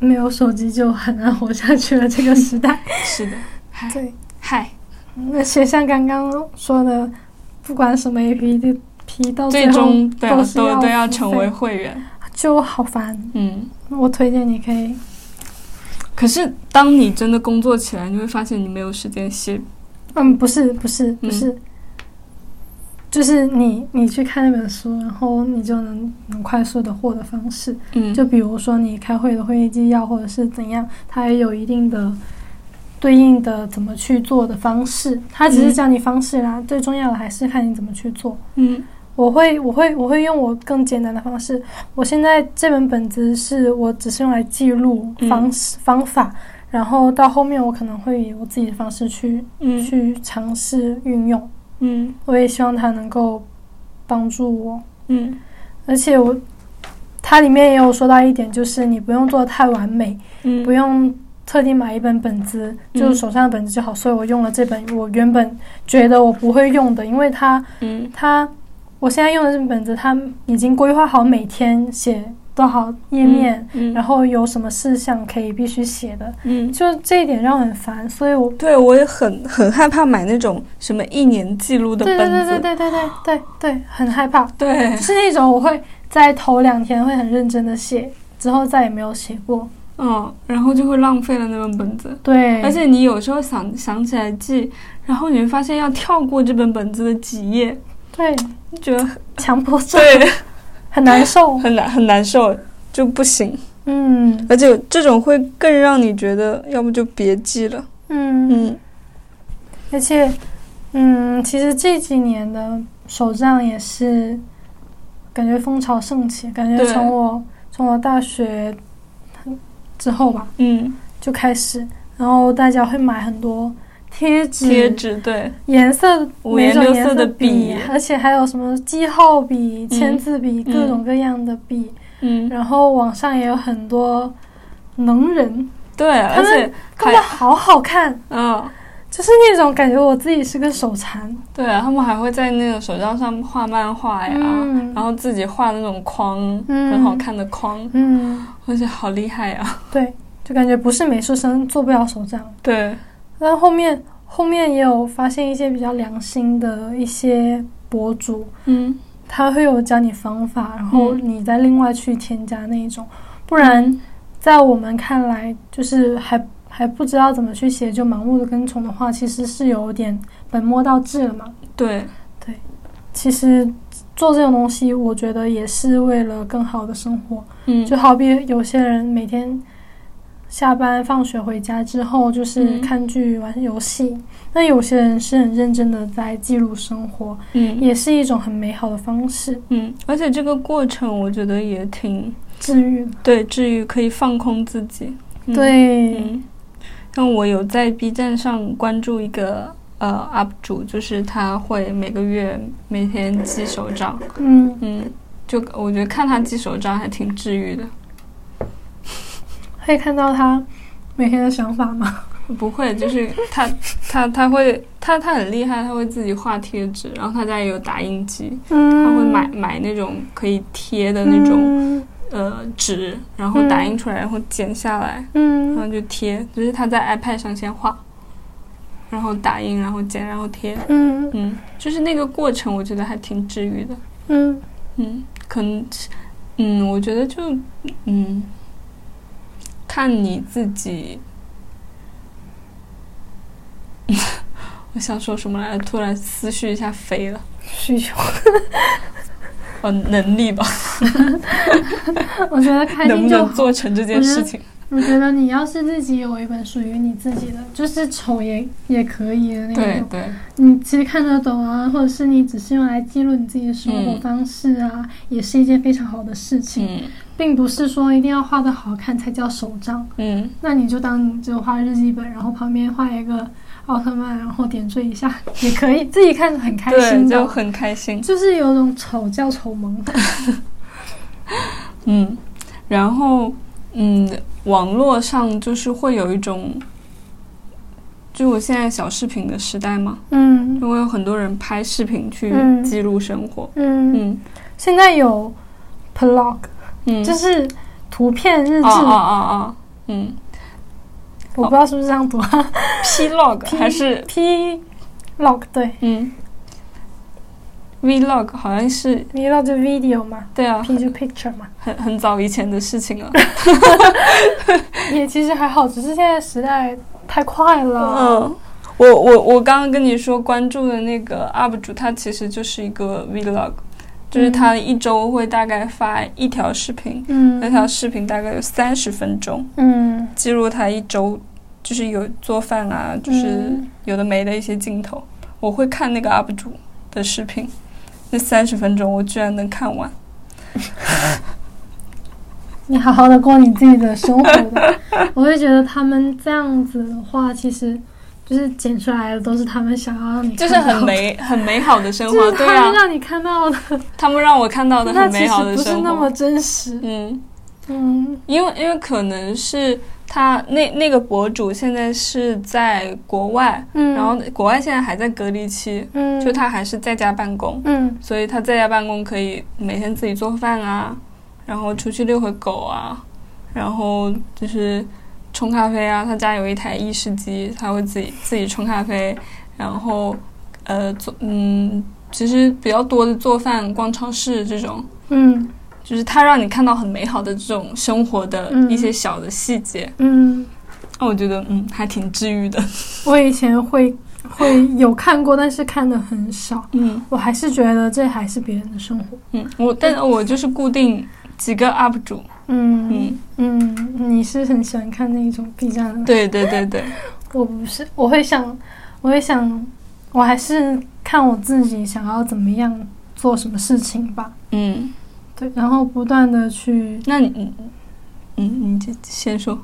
没有手机就很难活下去了。这个时代，是的，嗨 对，嗨，而且像刚刚说的，不管什么 A P P 到最后终都是都都要成为会员。就好烦。嗯，我推荐你可以，可是当你真的工作起来，你会发现你没有时间写。嗯，不是不是不嗯是，就是你你去看那本书，然后你就能能快速的获得方式。嗯，就比如说你开会的会议纪要，或者是怎样，它也有一定的对应的怎么去做的方式。它只是嗯教你方式啦，最重要的还是看你怎么去做。嗯我会我会我会用我更简单的方式。我现在这本本子是我只是用来记录嗯方式、方法，然后到后面我可能会以我自己的方式去、嗯去尝试运用。嗯我也希望它能够帮助我。嗯而且我它里面也有说到一点，就是你不用做的太完美，嗯，不用特地买一本本子，嗯就是手上的本子就好。所以我用了这本我原本觉得我不会用的，因为它嗯它我现在用的这本本子，它已经规划好每天写多少页面，嗯，然后有什么事项可以必须写的，嗯。就这一点让我很烦，所以我。对，我也很很害怕买那种什么一年记录的本子。对对对对对对对对，很害怕。对是那种我会在头两天会很认真的写，之后再也没有写过。嗯，然后就会浪费了那本本子。对，而且你有时候想想起来记，然后你会发现要跳过这本本子的几页，对就觉得 强迫症对 很难受。很难很难受，就不行。嗯而且这种会更让你觉得，要不就别记了。嗯，嗯而且嗯，其实这几年的手账也是感觉风潮盛起，感觉从我从我大学之后吧嗯，就开始，然后大家会买很多贴纸、贴纸对，颜色五颜颜六色的笔笔，而且还有什么记号笔、签字笔，嗯。各种各样的笔。嗯，然后网上也有很多能人，对，而且他们好好看，嗯，就是那种感觉我自己是个手残。对啊，他们还会在那个手账上画漫画呀，嗯。然后自己画那种框，嗯。很好看的框，嗯，而且好厉害呀。对，就感觉不是美术生做不了手账。对，但后面后面也有发现一些比较良心的一些博主，嗯。他会有教你方法，然后嗯。你再另外去添加那一种，不然在我们看来，就是还还不知道怎么去写就盲目的跟从的话，其实是有点本末倒置了嘛。对。对，其实做这种东西，我觉得也是为了更好的生活。嗯，就好比有些人每天下班放学回家之后就是嗯看剧、玩游戏。那有些人是很认真的在记录生活，嗯也是一种很美好的方式，嗯，而且这个过程我觉得也挺治愈的。对治愈，可以放空自己。嗯、，对，嗯，像我有在 B 站上关注一个呃 UP 主，就是他会每个月每天记手账，嗯，嗯，就我觉得看他记手账还挺治愈的。可以看到他每天的想法吗？不会，就是他他他会他他很厉害，他会自己画贴纸，然后他家也有打印机，嗯，他会买买那种可以贴的那种、嗯。呃纸，然后打印出来，然后剪下来，然嗯后就贴，就是他在 iPad 上先画，然后打印，然后剪，然后贴，嗯。嗯，就是那个过程，我觉得还挺治愈的，嗯。嗯，可能，嗯，我觉得就嗯，看你自己。我想说什么来着？突然思绪一下飞了。需求，哦，能力吧，我觉得开能不能心就。做成这件事情？我觉得你要是自己有一本属于你自己的，就是丑也也可以的那种，对对，你其实看得懂啊，或者是你只是用来记录你自己的生活嗯方式啊，也是一件非常好的事情，嗯并不是说一定要画的好看才叫手账。嗯，那你就当你就画日记本，然后旁边画一个奥特曼，然后点缀一下也可以，自己看着很开，心的，就很开心。就是有种丑叫丑萌。嗯，然后嗯，网络上就是会有一种，就我现在小视频的时代嘛，嗯就会有很多人拍视频去嗯记录生活。嗯，嗯现在有 blog，嗯，就是图片日志，哦哦哦哦，嗯。我不知道是不是这样读啊，P-log 还是？P log 对。嗯，Vlog 好像是，vlog 就 video 嘛对啊，，P 就 picture 嘛，很很早以前的事情了。也其实还好，只是现在时代太快了。嗯，我我我刚刚跟你说关注的那个 UP 主，他其实就是一个 Vlog，就是他一周会大概发一条视频，嗯那条视频大概有三十分钟，嗯记录他一周，就是有做饭啊，就是嗯有的没的一些镜头。我会看那个 UP 主的视频，那三十分钟我居然能看完。你好好的过你自己的生活吧。我会觉得他们这样子的话，其实就是剪出来的都是他们想要让你就是看到的。很，美很美好的生活，对啊他们，让你看到的，他们让我看到的 很美好的生活。不是那么。真实。嗯，嗯。因为因为可能是他那那个博主现在是在国外，嗯，然后国外现在还在隔离期，嗯，就他还是在家办公，嗯。所以他在家办公可以每天自己做饭啊，然后出去遛会狗啊，然后就是冲咖啡啊。他家有一台意式机，他会自己自己冲咖啡，然后呃做嗯，其实比较多的做饭、逛超市这种。嗯就是他让你看到很美好的这种生活的嗯一些小的细节，嗯，那、我觉得嗯还挺治愈的。我以前会会有看过，但是看的很少。嗯我还是觉得这还是别人的生活。嗯，我但是我就是固定几个 UP 主，嗯嗯，嗯，你是很喜欢看那种 B 站的？对对对对，我不是，我会想，我会想，我还是看我自己想要怎么样做什么事情吧。嗯，对，然后不断的去，那你嗯嗯你就先说，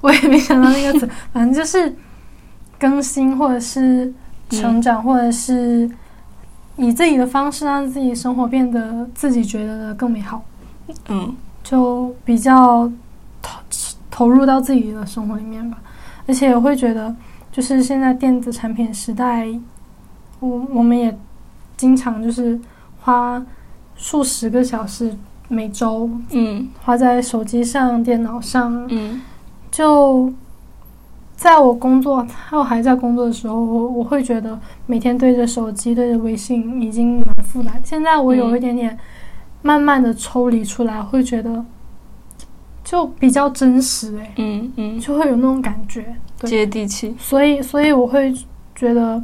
我也没想到那个词，反正就是更新或者是成长，或者是以自己的方式让自己生活变得自己觉得的更美好，嗯。就比较投投入到自己的生活里面吧。而且我会觉得，就是现在电子产品时代，我我们也经常就是花数十个小时每周嗯。花在手机上、电脑上，嗯。就在我工作，还有还在工作的时候，我我会觉得每天对着手机、对着微信已经蛮负担。现在我有一点点慢慢的抽离出来，会觉得就比较真实、欸，嗯嗯，就会有那种感觉。对，接地气，所以所以我会觉得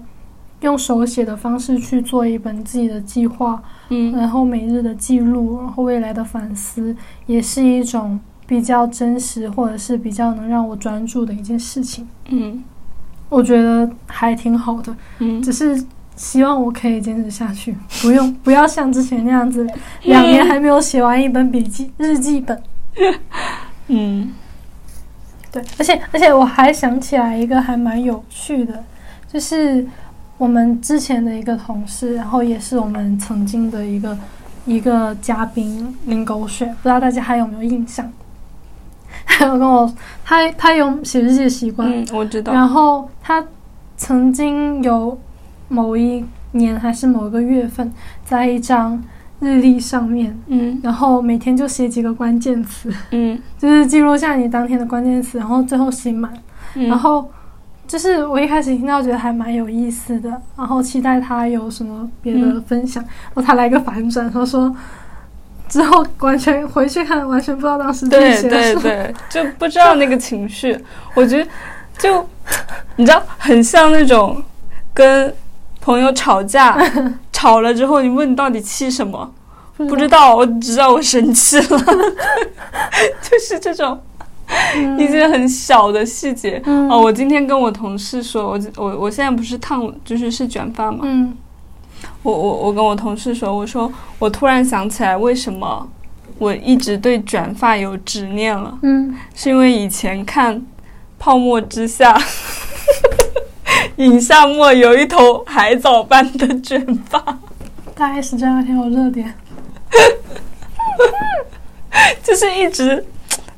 用手写的方式去做一本自己的计划，嗯。然后每日的记录，然后未来的反思，也是一种比较真实，或者是比较能让我专注的一件事情。嗯。我觉得还挺好的，嗯。只是希望我可以坚持下去，不用 不要像之前那样子，两年还没有写完一本笔记日记本。嗯对，而且而且我还想起来一个还蛮有趣的，就是我们之前的一个同事，然后也是我们曾经的一个一个嘉宾林狗血，不知道大家还有没有印象？他有跟我，他他有写日记的习惯，嗯，我知道。然后他曾经有某一年还是某个月份，在一张日历上面，嗯。然后每天就写几个关键词，嗯。就是记录下你当天的关键词，然后最后写满。嗯，然后就是我一开始听到觉得还蛮有意思的，然后期待他有什么别的嗯。分享，然后他来个反转，他说之后完全回去看，完全不知道当时自己对写的什么。对对，就不知道那个情绪，我觉得就你知道，很像那种跟朋友吵架，吵了之后你问你到底气什么，不不知道，我只知道我生气了，就是这种。嗯。一些很小的细节。嗯。哦，我今天跟我同事说，我我我现在不是烫，就是是卷发嘛，嗯。我我我跟我同事说，我说我突然想起来，为什么我一直对卷发有执念了。嗯。是因为以前看《泡沫之夏》，尹夏沫有一头海藻般的卷发，大 S 这两天有热点，就是一直，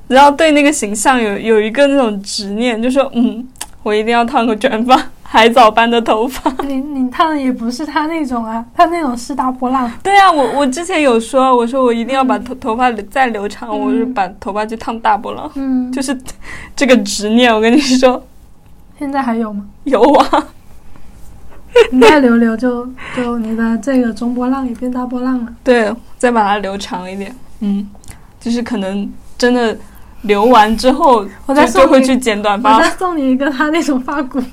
然后对那个形象有有一个那种执念，就说嗯，我一定要烫个卷发，海藻般的头发。你你烫的也不是他那种啊，他那种是大波浪。对啊，我我之前有说，我说我一定要把头头发再留长，嗯我就把头发去烫大波浪，嗯，就是这个执念。我跟你说，现在还有吗？有啊，你再留留就就你的这个中波浪也变大波浪了。对，再把它留长一点，嗯，就是可能真的留完之后，我再送你就就会去剪短发我发再。送你一个他那种发箍。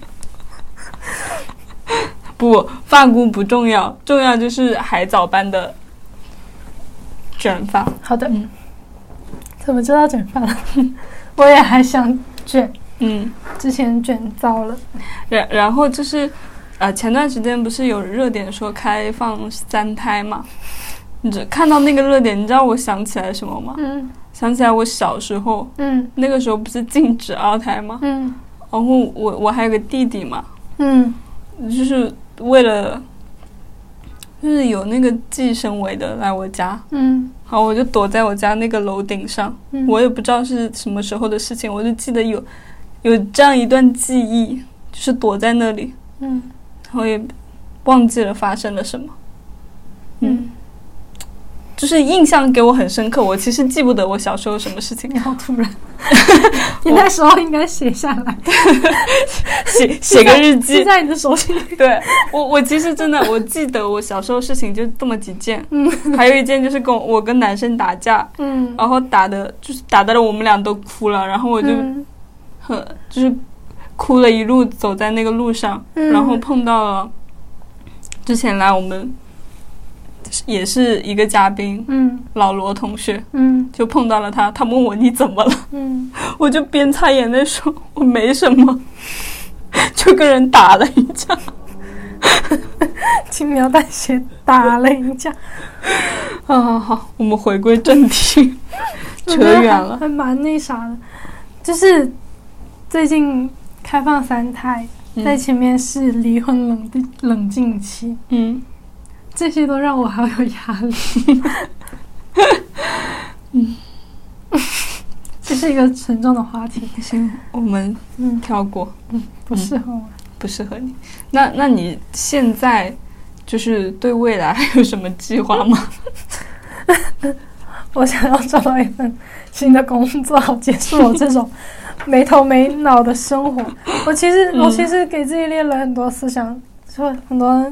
不，发箍不重要，重要就是海藻般的卷发。好的，嗯怎么知道卷发了？我也还想卷，嗯，之前卷糟了。然然后就是，呃，前段时间不是有热点说开放三胎嘛？你只看到那个热点，你知道我想起来什么吗？嗯。想起来我小时候嗯。那个时候不是禁止二胎吗？嗯。然后我我还有个弟弟嘛，嗯。就是为了，就是有那个计生委的来我家，嗯。好，我就躲在我家那个楼顶上，嗯，我也不知道是什么时候的事情，我就记得有有这样一段记忆，就是躲在那里，嗯。然后也忘记了发生了什么，嗯，就是印象给我很深刻。我其实记不得我小时候什么事情。你，好突然，你那时候应该写下来，写写个日记。记。在你的手心里。对我，我其实真的我记得我小时候事情就这么几件，嗯。还有一件就是跟我我跟男生打架，嗯。然后打的就是打的我们俩都哭了，然后我就嗯很 就是哭了一路走在那个路上，嗯。然后碰到了之前来我们也是一个嘉宾嗯。老罗同学，嗯。就碰到了他，他问我你怎么了，嗯，我就边擦眼泪说我没什么，就跟人打了一架。轻描淡写打了一架，好好好，我们回归正题，扯远了。还蛮那啥的，就是最近开放三胎，在嗯前面是离婚冷静冷静期，嗯这些都让我好有压力。嗯，这是一个沉重的话题，行，我们嗯，跳过，嗯不适合我。不适合你。那那你现在就是对未来还有什么计划吗？我想要找到一份新的工作，结束我这种 没头没脑的生活。我其实、嗯。我其实给自己列了很多思想，就很多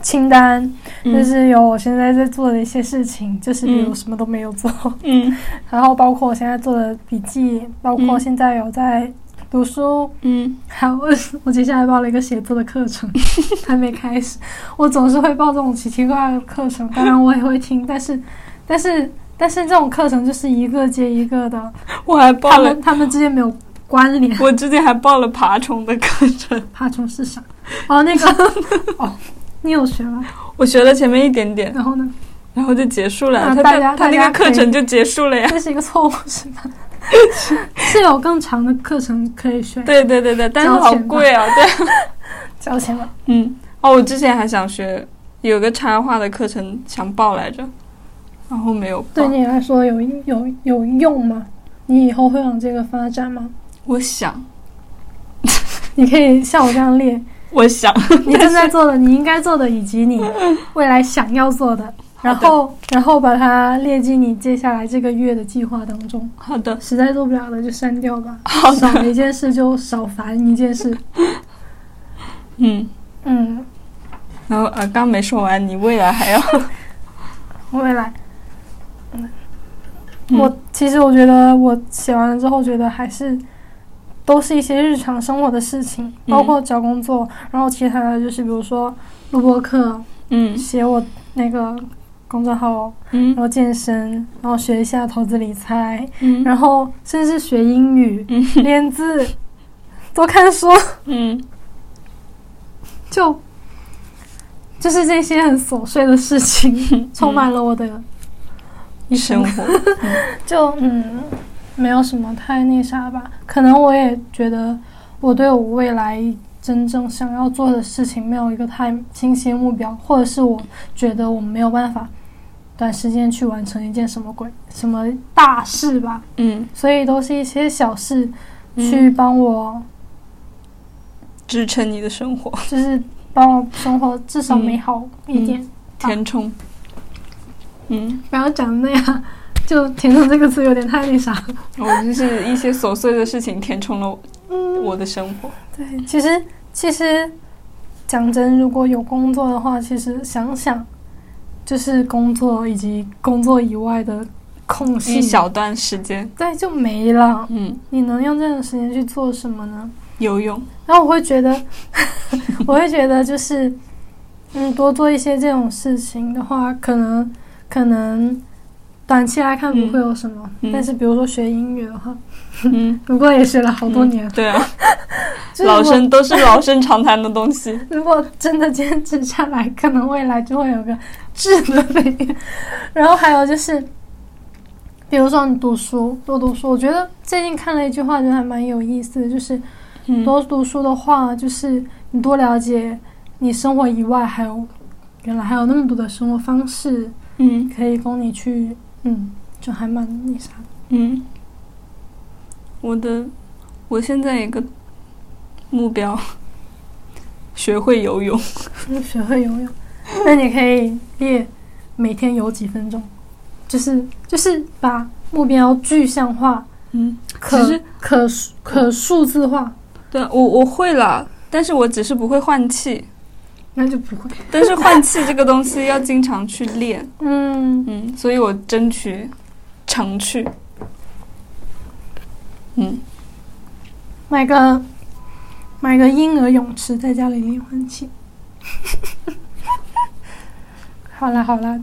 清单，就嗯是有我现在在做的一些事情，就是比如嗯。什么都没有做，嗯。然后包括我现在做的笔记，包括嗯现在有在读书，嗯。还有我我接下来报了一个写作的课程，还没开始。我总是会报这种奇奇怪怪的课程，当然我也会听，但是但是但是这种课程就是一个接一个的，我还报了他们，他们之间没有关联。我之前还报了爬虫的课程，爬虫是啥？哦，那个 哦，你有学吗？我学了前面一点点，然后呢？然后就结束了。啊他他那个课程就结束了呀。这是一个错误是吧？是有更长的课程可以学，对对对对，但是好贵啊，对。交钱了。嗯，哦，我之前还想学，有个插画的课程想报来着，然后没有报。对你来说有有有用吗？你以后会往这个发展吗？我想，你可以像我这样列，我想，你正在做的、你应该做的，以及你 未来想要做的，然后然后把它列进你接下来这个月的计划当中。好的，实在做不了的就删掉吧，好少，一件事就少烦一件事。嗯。嗯，然后呃，刚没说完，你未来还要，未来，嗯。我其实我觉得我写完了之后，觉得还是都是一些日常生活的事情，嗯。包括找工作，然后其他的就是比如说录播课，嗯。写我那个公众号，嗯。然后健身，然后学一下投资理财，嗯。然后甚至学英语、嗯。练字、多看书，嗯。就就是这些很琐碎的事情，充满了我的一生生。活，就嗯，没有什么太那啥吧。可能我也觉得我对我未来真正想要做的事情没有一个太清晰的目标，或者是我觉得我没有办法短时间去完成一件什么鬼什么大事吧。嗯，所以都是一些小事嗯去帮我，支撑你的生活，就是帮我生活至少嗯美好一点。填充，嗯，不要讲那样，就“填充”这个词有点太那啥了。我就是一些琐碎的事情填充了嗯，我的生活，对，其实其实讲真，如果有工作的话，其实想想，就是工作以及工作以外的空隙。一隙，小段时间，对就没了。嗯，你能用这种时间去做什么呢？游泳，然后我会觉得，我会觉得就是，嗯，多做一些这种事情的话，可能可能短期来看不会有什么，嗯。但是比如说学英语的话，嗯，不过也学了好多年，对啊，老生都是老生常谈的东西，如果真的坚持下来，可能未来就会有个质的飞跃。然后还有就是，比如说你读书，多读书。我觉得最近看了一句话，就还蛮有意思的，就是嗯，多读书的话，就是你多了解你生活以外，还有原来还有那么多的生活方式嗯。可以供你去，嗯，就还蛮那啥。嗯，我的，我现在一个目标，学会游泳，嗯 学会游泳，那你可以列每天游几分钟，就是就是把目标具象化。嗯，可可可数字化，对我我会了，但是我只是不会换气，那就不会。但是换气这个东西要经常去练，嗯，嗯，所以我争取常去，嗯，买个买个婴儿泳池，在家里练换气。好 啦好啦，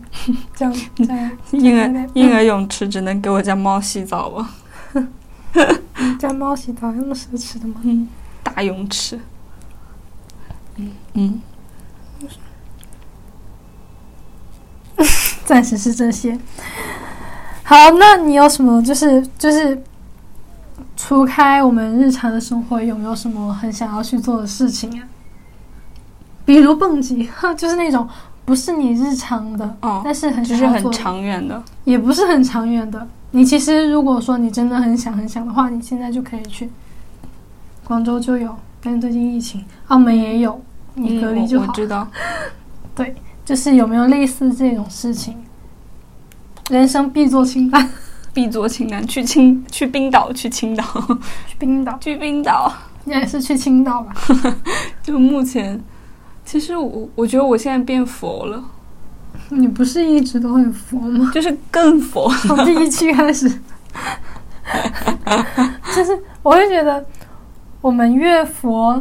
这样这样婴儿婴儿泳池只能给我家猫洗澡吧，家猫洗澡有那么奢侈的吗？嗯，大泳池，嗯嗯，暂时是这些。好，那你有什么就是就是除开我们日常的生活，有没有什么很想要去做的事情啊？比如蹦极，就是那种不是你日常的，哦，但是很就是很长远的，也不是很长远的。你其实如果说你真的很想很想的话，你现在就可以去。广州就有，但是最近疫情，澳门也有，你隔离就好。嗯我我知道，就是有没有类似这种事情？人生必做清单，必做清单，去青去冰岛，去青岛，去冰岛，去冰岛。应该是去青岛吧？就目前，其实我我觉得我现在变佛了，你不是一直都很佛吗？就是更佛。从第一期开始，就是我会觉得我们越佛，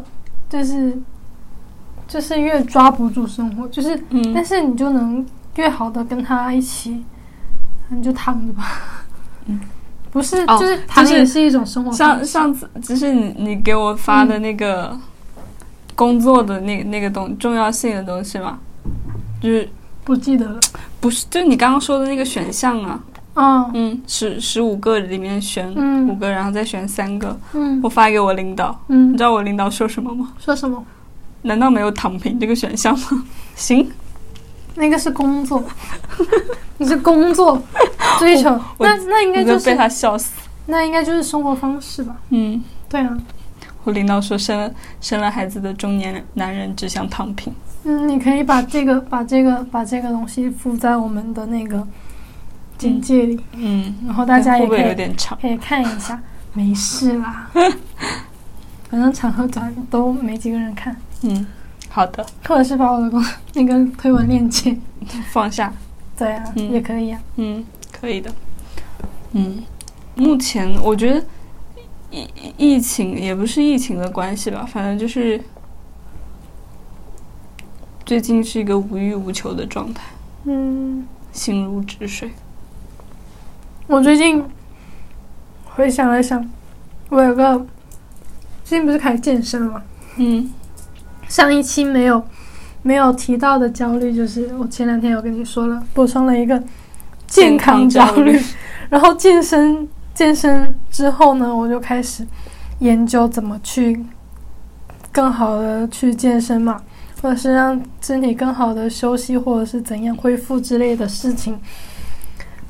就是就是越抓不住生活，就是嗯但是你就能越好的跟他一起你就躺着吧。嗯，不是，哦就是躺着也是一种生活方上。上次就是你你给我发的那个工作的那个那个东重要性的东西嘛，就是不记得了。不是就你刚刚说的那个选项啊，嗯嗯，十十五个里面选嗯五个，然后再选三个，嗯我发给我领导，嗯你嗯知，道我领导说什么吗？说什么？难道没有躺平这个选项吗？行，那个是工作，你是工作。追求，那那应该就是被是他笑死。那应该就是生活方式吧？嗯，对啊，我领导说生了生了孩子的中年男人只想躺平。嗯，你可以把这个把这个把这个东西附在我们的那个简介里，嗯，然后大家会不会也可以有点长？可以看一下，没事啦，反正长和短都没几个人看，嗯，好的，或者是把我的公那个推文链接，放下。对啊，嗯也可以啊。嗯，可以的。嗯，目前我觉得疫疫情也不是疫情的关系吧，反正就是最近是一个无欲无求的状态，嗯，心如止水。我最近回想了想，我有个最近不是开始健身了吗？嗯上一期没有没有提到的焦虑，就是我前两天有跟你说了，补充了一个健康焦虑焦虑。然后健身健身之后呢，我就开始研究怎么去更好的去健身嘛，或者是让身体更好的休息，或者是怎样恢复之类的事情。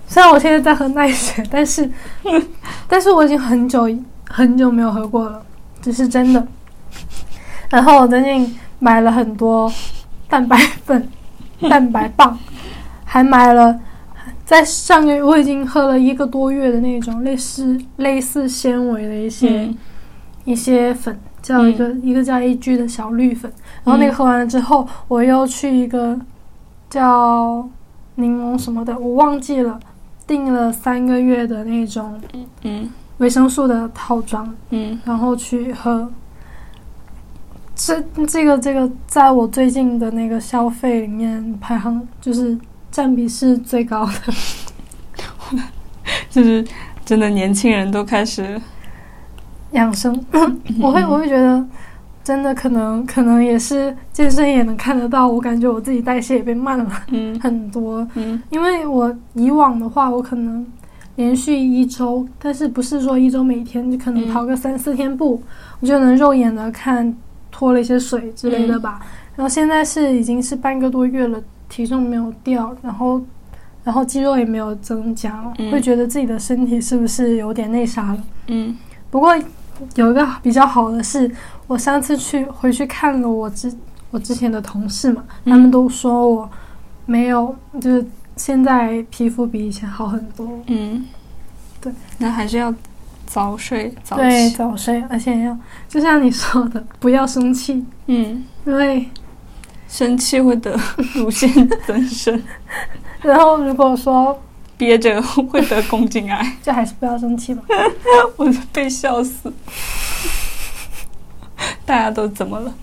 虽然我现在在喝奈雪，但是 但是我已经很久很久没有喝过了，这是真的。然后我最近买了很多蛋白粉、蛋白棒，还买了在上个月我已经喝了一个多月的那种类似类似纤维的一些、嗯一些粉，叫一个、一个叫 A G 的小绿粉。然后那个喝完了之后，我又去一个叫柠檬什么的，我忘记了，订了三个月的那种嗯维生素的套装，嗯然后去喝。这这个这个，在我最近的那个消费里面排行就是占比是最高的。就是真的年轻人都开始，养生，我会我会觉得，真的可能可能也是健身也能看得到，我感觉我自己代谢也变慢了嗯 很多。嗯因为我以往的话，我可能连续一周，但是不是说一周每天，就可能嗯跑个三四天步，我就能肉眼的看脱了一些水之类的吧。然后现在是已经是半个多月了，体重没有掉，然后然后肌肉也没有增加，嗯会觉得自己的身体是不是有点那啥了？嗯不过有一个比较好的是，我上次去回去看了我之我之前的同事嘛，嗯他们都说我没有，就是现在皮肤比以前好很多。嗯，对，那还是要早睡早对，起。早睡，而且要就像你说的，不要生气，嗯，因为生气会得乳腺增生，然后如果说憋着会得宫颈癌，就还是不要生气吧。我被笑死。大家都怎么了？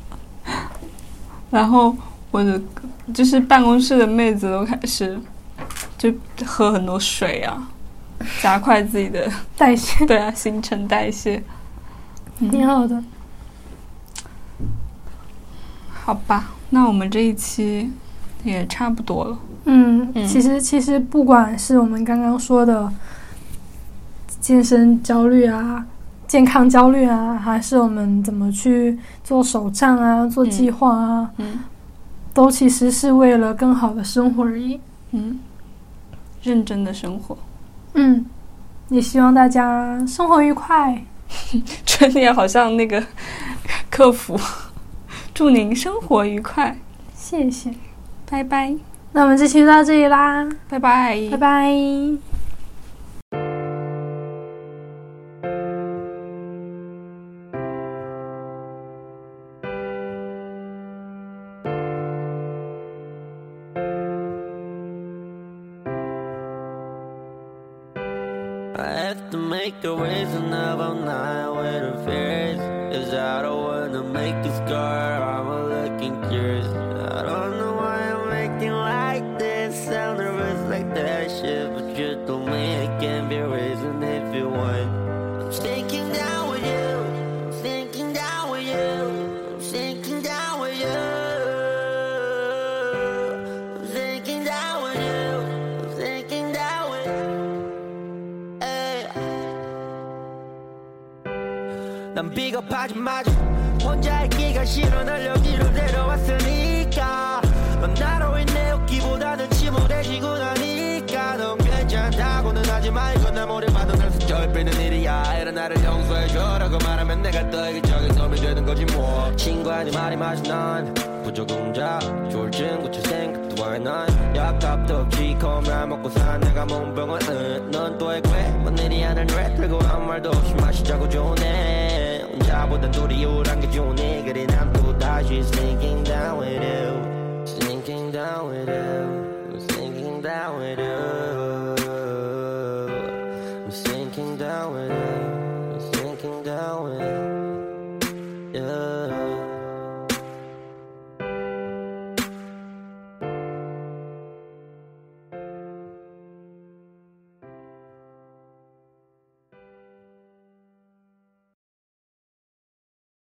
然后我的就是办公室的妹子都开始就喝很多水啊，加快自己的代谢。对啊新陈代谢。挺好的，好吧，那我们这一期也差不多了。嗯，嗯。其实其实不管是我们刚刚说的健身焦虑啊、健康焦虑啊，还是我们怎么去做手账啊、做计划啊，嗯。都其实是为了更好的生活而已。嗯，认真的生活，嗯，也希望大家生活愉快。春联好像那个 客服，祝您生活愉快，谢谢。拜拜，那我们这期就到这里啦，拜拜，拜拜。 조금자 졸진 고칠 생각도 안나 약값도 없이 컵라 먹고 사. 내가 몸병은 응. 넌또 애괴 뭔 일이 하는 왜 들고 아무 말도 없이 마시자고 좋네 혼자보단 둘이 우울한 게 좋네 그래 난또 다시 sneaking down with you. Sneaking down with you.